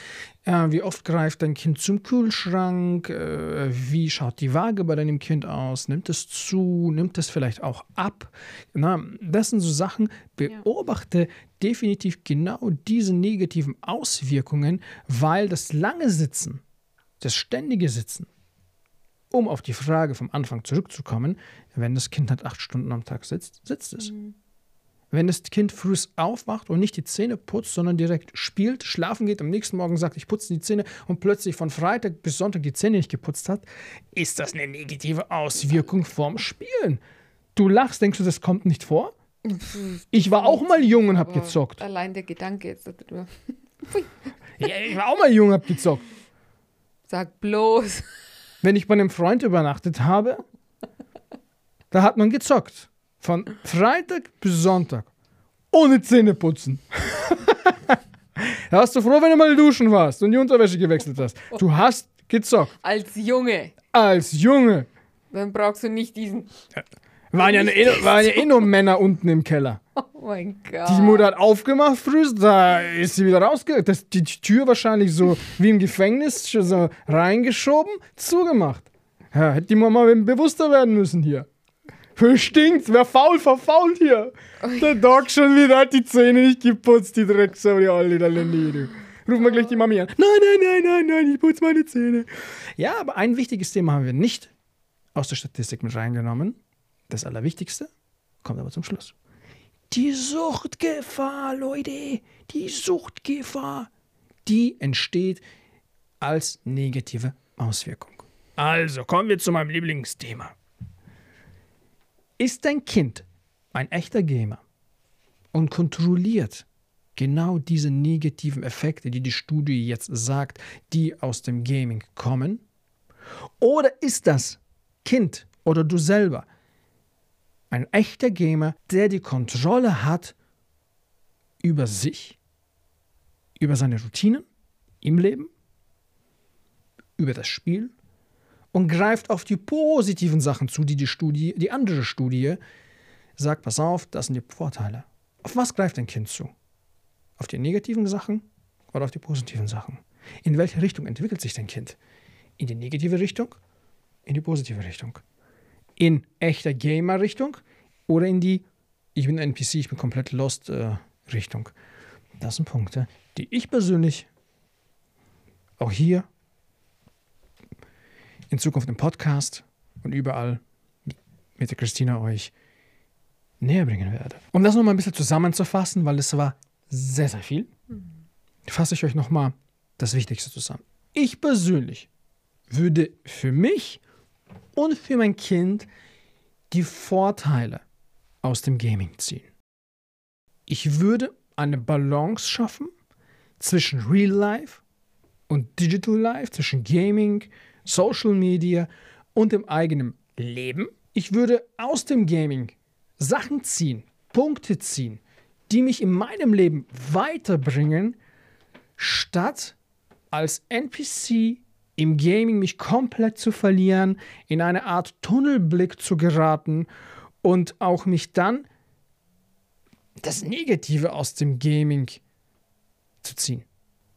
Äh, wie oft greift dein Kind zum Kühlschrank? Äh, wie schaut die Waage bei deinem Kind aus? Nimmt es zu? Nimmt es vielleicht auch ab? Na, das sind so Sachen, beobachte definitiv genau diese negativen Auswirkungen, weil das lange Sitzen das ständige Sitzen, um auf die Frage vom Anfang zurückzukommen, wenn das Kind halt acht Stunden am Tag sitzt, sitzt es. Wenn das Kind früh aufwacht und nicht die Zähne putzt, sondern direkt spielt, schlafen geht, am nächsten Morgen sagt, ich putze die Zähne und plötzlich von Freitag bis Sonntag die Zähne nicht geputzt hat, ist das eine negative Auswirkung vom Spielen. Du lachst, denkst du, das kommt nicht vor? Ich war auch mal jung und hab Aber gezockt. Allein der Gedanke jetzt darüber. Ja, ich war auch mal jung und hab gezockt. Sag bloß. wenn ich bei einem Freund übernachtet habe, da hat man gezockt. Von Freitag bis Sonntag. Ohne Zähne putzen. da warst du froh, wenn du mal duschen warst und die Unterwäsche gewechselt hast. Du hast gezockt. Als Junge. Als Junge. Dann brauchst du nicht diesen. Waren ja, eh, waren ja eh nur Männer unten im Keller. Oh mein Gott. Die Mutter hat aufgemacht früh, da ist sie wieder rausgegangen. Die Tür wahrscheinlich so wie im Gefängnis schon so reingeschoben, zugemacht. Ja, hätte die Mama bewusster werden müssen hier. Für stinkt's, wer faul, verfault hier. Der Dog schon wieder hat die Zähne nicht geputzt, die Drecksau, die alte da du. Rufen wir gleich die Mami an. Nein, nein, nein, nein, nein, ich putze meine Zähne. Ja, aber ein wichtiges Thema haben wir nicht aus der Statistik mit reingenommen. Das Allerwichtigste kommt aber zum Schluss. Die Suchtgefahr, Leute, die Suchtgefahr, die entsteht als negative Auswirkung. Also kommen wir zu meinem Lieblingsthema. Ist dein Kind ein echter Gamer und kontrolliert genau diese negativen Effekte, die die Studie jetzt sagt, die aus dem Gaming kommen? Oder ist das Kind oder du selber ein echter Gamer, der die Kontrolle hat über sich, über seine Routinen im Leben, über das Spiel und greift auf die positiven Sachen zu, die die Studie, die andere Studie sagt, pass auf, das sind die Vorteile. Auf was greift ein Kind zu? Auf die negativen Sachen oder auf die positiven Sachen? In welche Richtung entwickelt sich dein Kind? In die negative Richtung? In die positive Richtung? In echter Gamer-Richtung oder in die ich bin ein NPC, ich bin komplett lost äh, Richtung? Das sind Punkte, die ich persönlich auch hier in Zukunft im Podcast und überall mit der Christina euch näher bringen werde. Um das nochmal ein bisschen zusammenzufassen, weil es war sehr, sehr viel, fasse ich euch nochmal das Wichtigste zusammen. Ich persönlich würde für mich und für mein Kind die Vorteile aus dem Gaming ziehen. Ich würde eine Balance schaffen zwischen Real Life und Digital Life, zwischen Gaming, Social Media und dem eigenen Leben. Ich würde aus dem Gaming Sachen ziehen, Punkte ziehen, die mich in meinem Leben weiterbringen, statt als NPC im Gaming mich komplett zu verlieren, in eine Art Tunnelblick zu geraten und auch mich dann das Negative aus dem Gaming zu ziehen.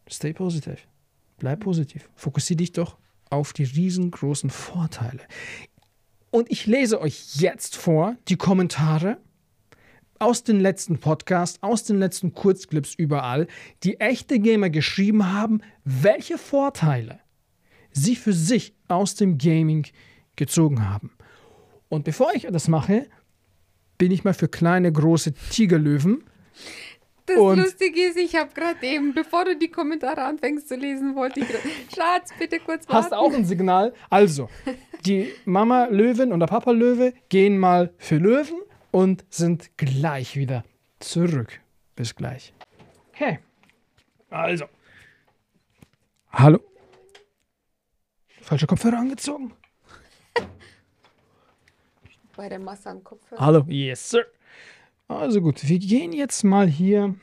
Stay positive. Bleib positiv. Fokussiere dich doch auf die riesengroßen Vorteile. Und ich lese euch jetzt vor die Kommentare aus den letzten Podcasts, aus den letzten Kurzclips überall, die echte Gamer geschrieben haben, welche Vorteile sie für sich aus dem Gaming gezogen haben. Und bevor ich das mache, bin ich mal für kleine, große Tigerlöwen. Das und Lustige ist, ich habe gerade eben, bevor du die Kommentare anfängst zu lesen, wollte ich gerade, Schatz, bitte kurz warten. Hast auch ein Signal. Also, die Mama Löwen und der Papa Löwe gehen mal für Löwen und sind gleich wieder zurück. Bis gleich. Okay. Also. Hallo. Falsche Kopfhörer angezogen. Bei der Masse am Kopfhörer. Hallo. Yes, sir. Also gut, wir gehen jetzt mal hier.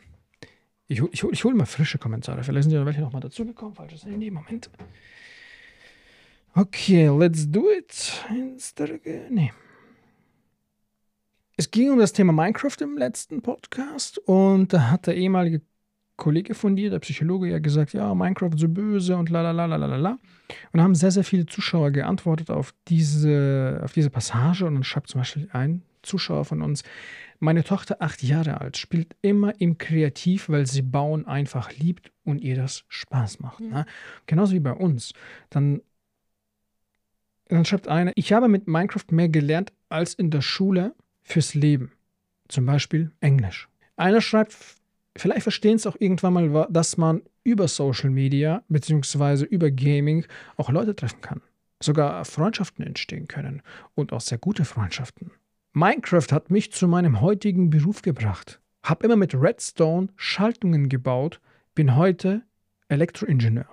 Ich, ich, ich hole mal frische Kommentare. Vielleicht sind ja welche nochmal dazugekommen. Falsches Handy. Moment. Okay, let's do it. Nee. Es ging um das Thema Minecraft im letzten Podcast und da hat der ehemalige Kollege von dir, der Psychologe, ja gesagt, ja, Minecraft so böse und la la la la la la. Und haben sehr, sehr viele Zuschauer geantwortet auf diese, auf diese Passage und dann schreibt zum Beispiel ein Zuschauer von uns, meine Tochter, acht Jahre alt, spielt immer im Kreativ, weil sie Bauen einfach liebt und ihr das Spaß macht. Mhm. Ne? Genauso wie bei uns. Dann, dann schreibt einer, ich habe mit Minecraft mehr gelernt als in der Schule, fürs Leben. Zum Beispiel Englisch. Einer schreibt, vielleicht verstehen es auch irgendwann mal, dass man über Social Media bzw. über Gaming auch Leute treffen kann. Sogar Freundschaften entstehen können und auch sehr gute Freundschaften. Minecraft hat mich zu meinem heutigen Beruf gebracht. Hab immer mit Redstone Schaltungen gebaut, bin heute Elektroingenieur.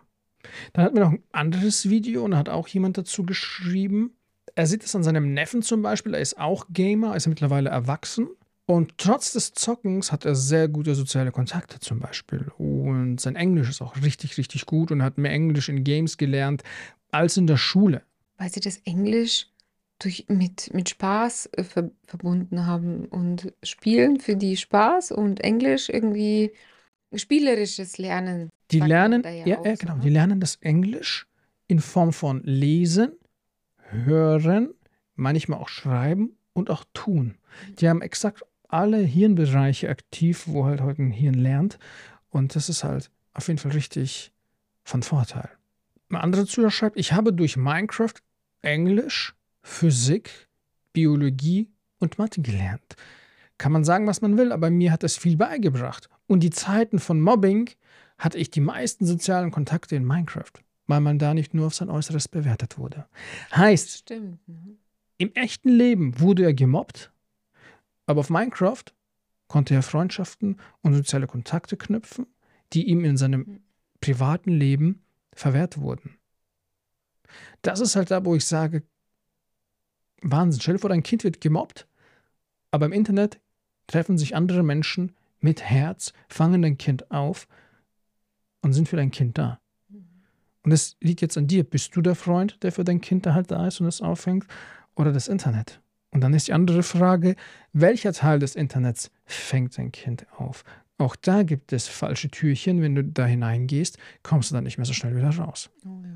Dann hat mir noch ein anderes Video und hat auch jemand dazu geschrieben, er sieht es an seinem Neffen zum Beispiel, er ist auch Gamer, ist mittlerweile erwachsen. Und trotz des Zockens hat er sehr gute soziale Kontakte zum Beispiel. Und sein Englisch ist auch richtig, richtig gut und hat mehr Englisch in Games gelernt als in der Schule. Weil sie das Englisch durch, mit, mit Spaß äh, ver verbunden haben und Spielen für die Spaß und Englisch irgendwie spielerisches Lernen. Die lernen, ja, ja, ja genau, so, ne? die lernen das Englisch in Form von Lesen, hören, manchmal auch schreiben und auch tun. Die haben exakt alle Hirnbereiche aktiv, wo halt heute ein Hirn lernt. Und das ist halt auf jeden Fall richtig von Vorteil. Ein anderer Zuhörer schreibt, ich habe durch Minecraft Englisch, Physik, Biologie und Mathe gelernt. Kann man sagen, was man will, aber mir hat es viel beigebracht. Und die Zeiten von Mobbing hatte ich die meisten sozialen Kontakte in Minecraft weil man da nicht nur auf sein Äußeres bewertet wurde. Heißt, Stimmt. Mhm. im echten Leben wurde er gemobbt, aber auf Minecraft konnte er Freundschaften und soziale Kontakte knüpfen, die ihm in seinem mhm. privaten Leben verwehrt wurden. Das ist halt da, wo ich sage, Wahnsinn, stell dir vor, dein Kind wird gemobbt, aber im Internet treffen sich andere Menschen mit Herz, fangen dein Kind auf und sind für dein Kind da. Und es liegt jetzt an dir. Bist du der Freund, der für dein Kind da halt da ist und es auffängt? Oder das Internet? Und dann ist die andere Frage, welcher Teil des Internets fängt dein Kind auf? Auch da gibt es falsche Türchen. Wenn du da hineingehst, kommst du dann nicht mehr so schnell wieder raus. Oh ja.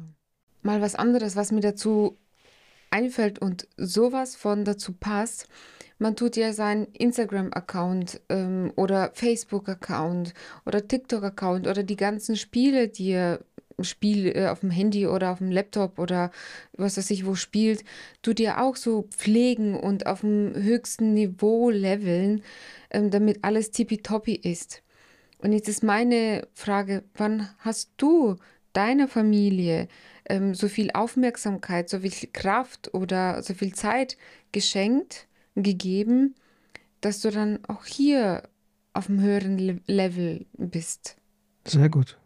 Mal was anderes, was mir dazu einfällt und sowas von dazu passt. Man tut ja seinen Instagram-Account ähm, oder Facebook-Account oder TikTok-Account oder die ganzen Spiele, die er Spiel äh, auf dem Handy oder auf dem Laptop oder was weiß ich wo spielt, du dir auch so pflegen und auf dem höchsten Niveau leveln, ähm, damit alles tippitoppi ist. Und jetzt ist meine Frage, wann hast du deiner Familie ähm, so viel Aufmerksamkeit, so viel Kraft oder so viel Zeit geschenkt, gegeben, dass du dann auch hier auf dem höheren Le Level bist? Sehr gut.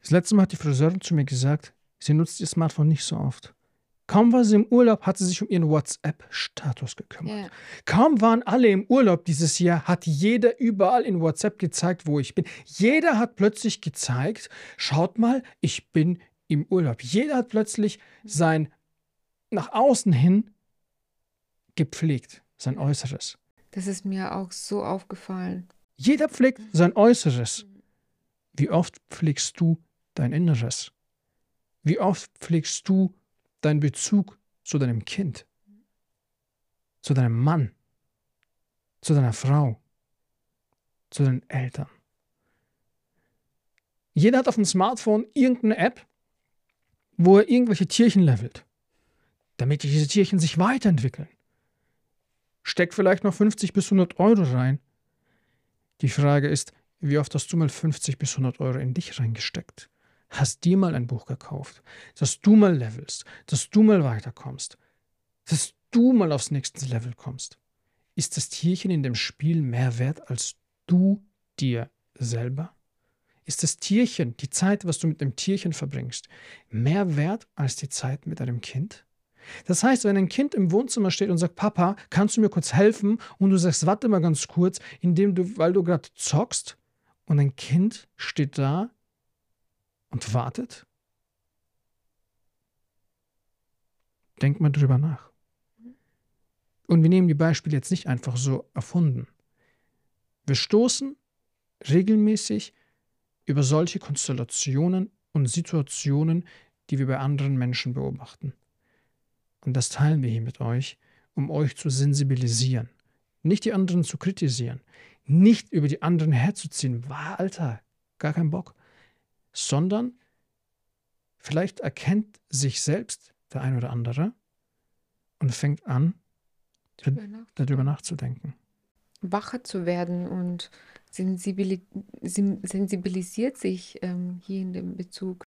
Das letzte Mal hat die Friseurin zu mir gesagt, sie nutzt ihr Smartphone nicht so oft. Kaum war sie im Urlaub, hat sie sich um ihren WhatsApp-Status gekümmert. Yeah. Kaum waren alle im Urlaub dieses Jahr, hat jeder überall in WhatsApp gezeigt, wo ich bin. Jeder hat plötzlich gezeigt, schaut mal, ich bin im Urlaub. Jeder hat plötzlich sein nach außen hin gepflegt, sein Äußeres. Das ist mir auch so aufgefallen. Jeder pflegt sein Äußeres. Wie oft pflegst du dein Inneres? Wie oft pflegst du deinen Bezug zu deinem Kind, zu deinem Mann, zu deiner Frau, zu deinen Eltern? Jeder hat auf dem Smartphone irgendeine App, wo er irgendwelche Tierchen levelt, damit diese Tierchen sich weiterentwickeln. Steckt vielleicht noch 50 bis 100 Euro rein. Die Frage ist, wie oft hast du mal 50 bis 100 Euro in dich reingesteckt? Hast dir mal ein Buch gekauft, dass du mal levelst, dass du mal weiterkommst, dass du mal aufs nächste Level kommst? Ist das Tierchen in dem Spiel mehr wert als du dir selber? Ist das Tierchen, die Zeit, was du mit dem Tierchen verbringst, mehr wert als die Zeit mit deinem Kind? Das heißt, wenn ein Kind im Wohnzimmer steht und sagt, Papa, kannst du mir kurz helfen? Und du sagst, warte mal ganz kurz, indem du, weil du gerade zockst, und ein Kind steht da und wartet? Denk mal drüber nach. Und wir nehmen die Beispiele jetzt nicht einfach so erfunden. Wir stoßen regelmäßig über solche Konstellationen und Situationen, die wir bei anderen Menschen beobachten. Und das teilen wir hier mit euch, um euch zu sensibilisieren. Nicht die anderen zu kritisieren, nicht über die anderen herzuziehen, war Alter, gar kein Bock, sondern vielleicht erkennt sich selbst der ein oder andere und fängt an, darüber nachzudenken. Wacher zu werden und sensibilisiert sich ähm, hier in dem Bezug.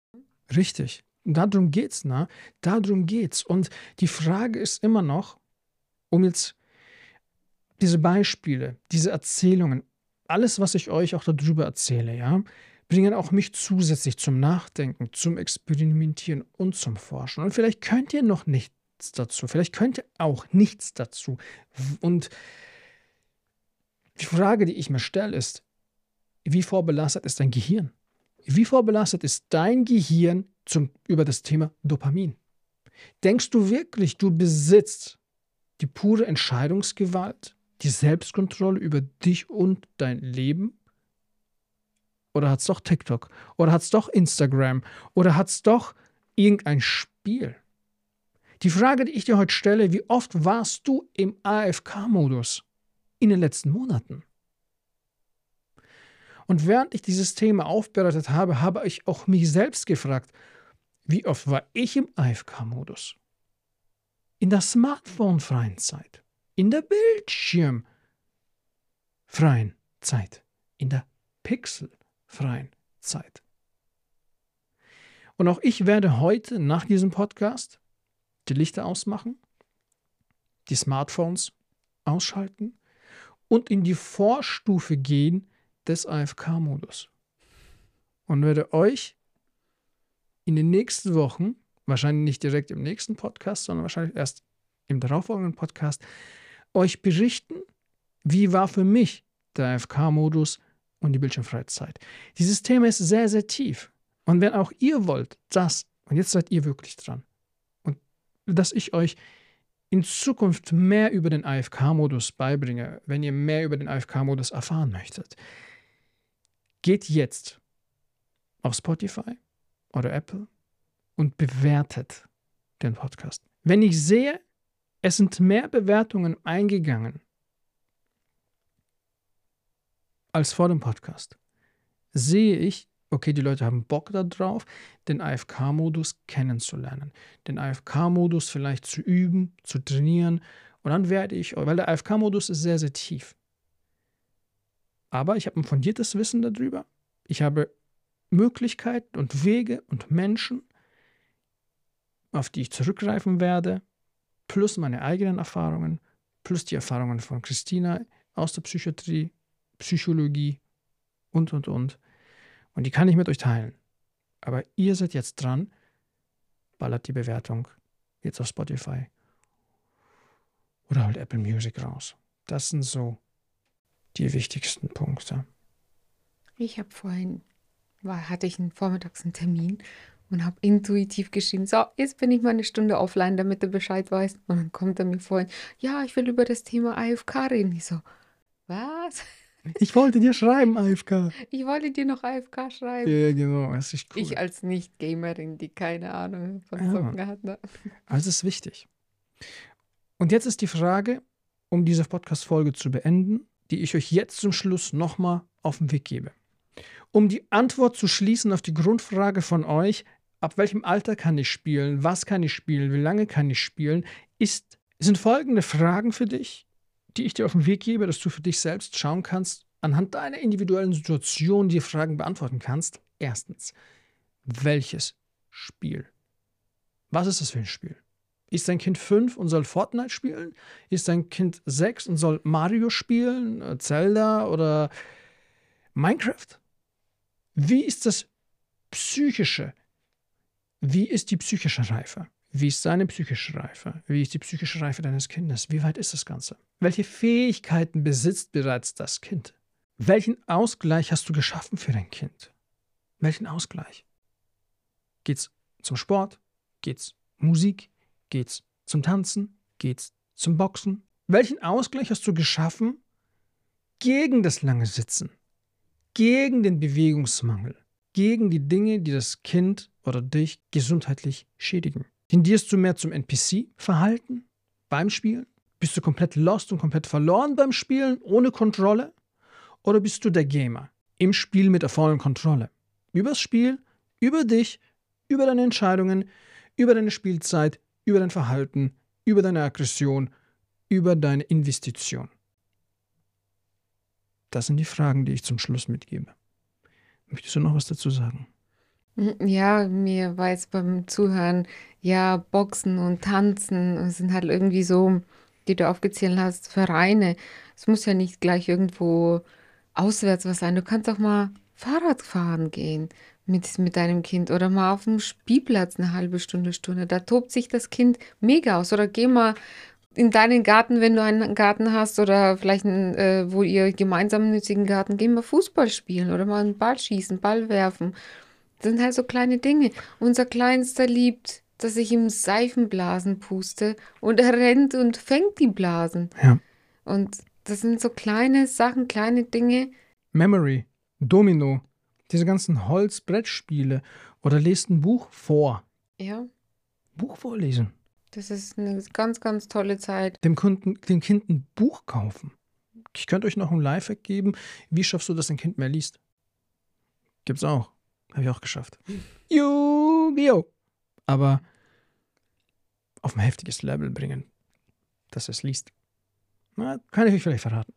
Richtig. Darum geht's, ne? Darum geht's. Und die Frage ist immer noch, um jetzt diese Beispiele, diese Erzählungen, alles, was ich euch auch darüber erzähle, ja, bringen auch mich zusätzlich zum Nachdenken, zum Experimentieren und zum Forschen. Und vielleicht könnt ihr noch nichts dazu, vielleicht könnt ihr auch nichts dazu. Und die Frage, die ich mir stelle, ist, wie vorbelastet ist dein Gehirn? Wie vorbelastet ist dein Gehirn zum, über das Thema Dopamin? Denkst du wirklich, du besitzt die pure Entscheidungsgewalt, die Selbstkontrolle über dich und dein Leben? Oder hat es doch TikTok? Oder hat es doch Instagram? Oder hat es doch irgendein Spiel? Die Frage, die ich dir heute stelle, wie oft warst du im AFK-Modus in den letzten Monaten? Und während ich dieses Thema aufbereitet habe, habe ich auch mich selbst gefragt, wie oft war ich im AFK-Modus? In der smartphone-freien Zeit, in der Bildschirmfreien Zeit, in der pixelfreien Zeit. Und auch ich werde heute nach diesem Podcast die Lichter ausmachen, die Smartphones ausschalten und in die Vorstufe gehen des AFK-Modus. Und werde euch in den nächsten Wochen, wahrscheinlich nicht direkt im nächsten Podcast, sondern wahrscheinlich erst im darauffolgenden Podcast, euch berichten, wie war für mich der AFK-Modus und die Bildschirmfreizeit. Dieses Thema ist sehr, sehr tief. Und wenn auch ihr wollt, dass, und jetzt seid ihr wirklich dran, und dass ich euch in Zukunft mehr über den AFK-Modus beibringe, wenn ihr mehr über den AFK-Modus erfahren möchtet, Geht jetzt auf Spotify oder Apple und bewertet den Podcast. Wenn ich sehe, es sind mehr Bewertungen eingegangen als vor dem Podcast, sehe ich, okay, die Leute haben Bock darauf, den AFK-Modus kennenzulernen, den AFK-Modus vielleicht zu üben, zu trainieren. Und dann werde ich, weil der AFK-Modus ist sehr, sehr tief. Aber ich habe ein fundiertes Wissen darüber. Ich habe Möglichkeiten und Wege und Menschen, auf die ich zurückgreifen werde, plus meine eigenen Erfahrungen, plus die Erfahrungen von Christina aus der Psychiatrie, Psychologie und, und, und. Und die kann ich mit euch teilen. Aber ihr seid jetzt dran, ballert die Bewertung jetzt auf Spotify oder halt Apple Music raus. Das sind so die wichtigsten Punkte. Ich habe vorhin, war, hatte ich einen vormittags einen Termin und habe intuitiv geschrieben, so, jetzt bin ich mal eine Stunde offline, damit du Bescheid weißt. Und dann kommt er mir vorhin, ja, ich will über das Thema AFK reden. Ich so, was? Ich wollte dir schreiben, AFK. Ich wollte dir noch AFK schreiben. Ja, genau, das ist cool. Ich als Nicht-Gamerin, die keine Ahnung von ja. Socken hat. Ne? Also ist wichtig. Und jetzt ist die Frage, um diese Podcast-Folge zu beenden, die ich euch jetzt zum Schluss nochmal auf den Weg gebe. Um die Antwort zu schließen auf die Grundfrage von euch, ab welchem Alter kann ich spielen, was kann ich spielen, wie lange kann ich spielen, ist, sind folgende Fragen für dich, die ich dir auf den Weg gebe, dass du für dich selbst schauen kannst, anhand deiner individuellen Situation die Fragen beantworten kannst. Erstens, welches Spiel? Was ist das für ein Spiel? Ist dein Kind fünf und soll Fortnite spielen? Ist dein Kind sechs und soll Mario spielen, äh, Zelda oder Minecraft? Wie ist das psychische? Wie ist die psychische Reife? Wie ist seine psychische Reife? Wie ist die psychische Reife deines Kindes? Wie weit ist das Ganze? Welche Fähigkeiten besitzt bereits das Kind? Welchen Ausgleich hast du geschaffen für dein Kind? Welchen Ausgleich? Geht's zum Sport? Geht's Musik? Geht's zum Tanzen? Geht's zum Boxen? Welchen Ausgleich hast du geschaffen gegen das lange Sitzen? Gegen den Bewegungsmangel? Gegen die Dinge, die das Kind oder dich gesundheitlich schädigen? Tendierst du mehr zum NPC-Verhalten beim Spielen? Bist du komplett lost und komplett verloren beim Spielen, ohne Kontrolle? Oder bist du der Gamer im Spiel mit der vollen Kontrolle? Übers Spiel, über dich, über deine Entscheidungen, über deine Spielzeit, über dein Verhalten, über deine Aggression, über deine Investition. Das sind die Fragen, die ich zum Schluss mitgebe. Möchtest du noch was dazu sagen? Hm, ja, mir war jetzt beim Zuhören, ja, Boxen und Tanzen sind halt irgendwie so, die du aufgezählt hast, Vereine. Es muss ja nicht gleich irgendwo auswärts was sein. Du kannst auch mal Fahrrad fahren gehen mit, mit deinem Kind oder mal auf dem Spielplatz eine halbe Stunde, Stunde. Da tobt sich das Kind mega aus. Oder geh mal in deinen Garten, wenn du einen Garten hast oder vielleicht, einen, äh, wo ihr gemeinsam nützigen Garten, geh mal Fußball spielen oder mal einen Ball schießen, Ball werfen. Das sind halt so kleine Dinge. Unser Kleinster liebt, dass ich ihm Seifenblasen puste und er rennt und fängt die Blasen. Ja. Und das sind so kleine Sachen, kleine Dinge. Memory, Domino, diese ganzen Holzbrettspiele oder lest ein Buch vor. Ja. Buch vorlesen. Das ist eine ganz, ganz tolle Zeit. Dem, Kunden, dem Kind ein Buch kaufen. Ich könnte euch noch ein Lifehack geben. Wie schaffst du, dass ein Kind mehr liest? Gibt's auch. Habe ich auch geschafft. Yu-Gi-Oh! Aber auf ein heftiges Level bringen, dass es liest. Na, kann ich euch vielleicht verraten.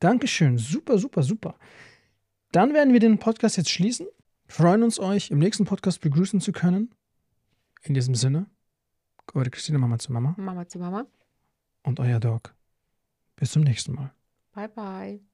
Dankeschön. Super, super, super. Dann werden wir den Podcast jetzt schließen. Freuen uns, euch im nächsten Podcast begrüßen zu können. In diesem Sinne, eure Christine Mama zu Mama. Mama zu Mama. Und euer Dog. Bis zum nächsten Mal. Bye, bye.